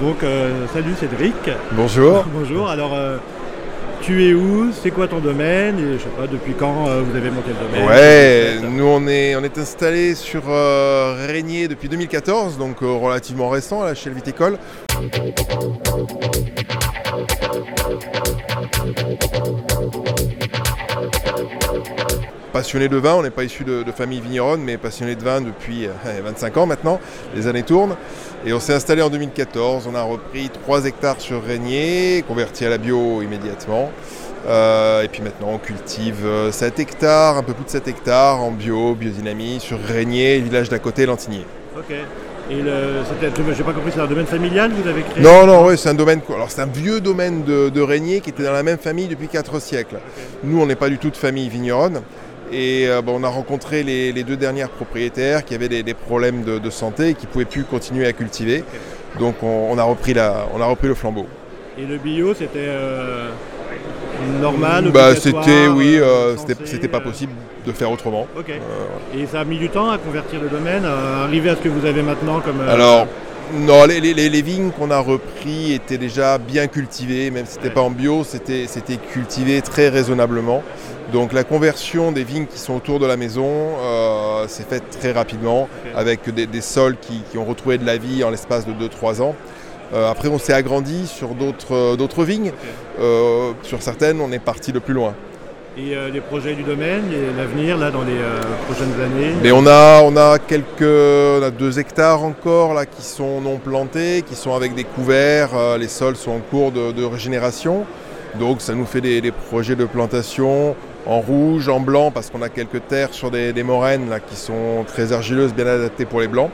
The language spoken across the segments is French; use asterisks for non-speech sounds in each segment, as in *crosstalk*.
Donc, euh, salut Cédric. Bonjour. *laughs* Bonjour. Alors, euh, tu es où? C'est quoi ton domaine? Et je sais pas, depuis quand euh, vous avez monté le domaine? Ouais, nous on est, on est installé sur Régnier depuis 2014, donc relativement récent là, chez le Viticole. Passionné de vin, on n'est pas issu de, de famille vigneronne, mais passionné de vin depuis euh, *laughs* 25 ans maintenant, les années tournent. Et on s'est installé en 2014, on a repris 3 hectares sur Régnier, converti à la bio immédiatement. Euh, et puis maintenant on cultive euh, 7 hectares, un peu plus de 7 hectares en bio, biodynamie, sur Régnier, village d'à côté, Lantigny. Ok. Et j'ai pas compris, c'est un domaine familial que vous avez créé Non, non, c'est un domaine. Alors c'est un vieux domaine de, de Régnier qui était dans la même famille depuis 4 siècles. Nous, on n'est pas du tout de famille vigneronne. Et euh, bon, on a rencontré les, les deux dernières propriétaires qui avaient des, des problèmes de, de santé et qui ne pouvaient plus continuer à cultiver. Donc on, on a repris la, on a repris le flambeau. Et le bio, c'était euh, normal Bah, c'était, oui, euh, euh, c'était pas possible de faire autrement. Et ça a mis du temps à convertir le domaine, à arriver à ce que vous avez maintenant comme. Alors, non, les, les- les- les vignes qu'on a repris étaient déjà bien cultivées, même si c'était Ouais. pas en bio, c'était cultivé très raisonnablement. Donc la conversion des vignes qui sont autour de la maison euh, s'est faite très rapidement, avec des, des sols qui, qui ont retrouvé de la vie en l'espace de 2-3 ans. Euh, après, on s'est agrandi sur d'autres vignes. Euh, sur certaines, on est parti de plus loin. Et euh, les projets du domaine, et l'avenir dans les euh, prochaines années. On a, quelques deux hectares encore là qui sont non plantés, qui sont avec des couverts. euh, les sols sont en cours de, régénération. Donc ça nous fait des, projets de plantation en rouge, en blanc, parce qu'on a quelques terres sur des, moraines qui sont très argileuses, bien adaptées pour les blancs,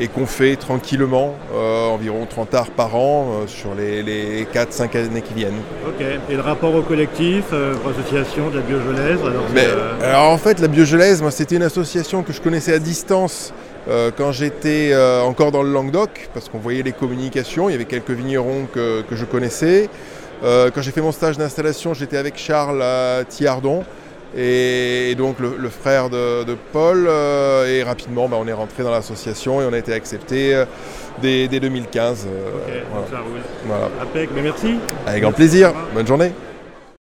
et qu'on fait tranquillement, euh, environ 30 arts par an, euh, sur les, les 4-5 années qui viennent. Ok. Et le rapport au collectif, euh, pour l'association de la Biogelaise alors, Mais, euh, alors en fait, la Biogelaise, moi, c'était une association que je connaissais à distance quand j'étais encore dans le Languedoc, parce qu'on voyait les communications, il y avait quelques vignerons que, que je connaissais. Quand j'ai fait mon stage d'installation, j'étais avec Charles à Thiardon, et, et donc le, le frère de, de Paul, euh, et rapidement, bah, on est rentré dans l'association et on a été accepté euh, dès, dès 2015. euh, Ok, voilà. ça roule. Voilà. Mais merci. Avec grand plaisir, bonne journée.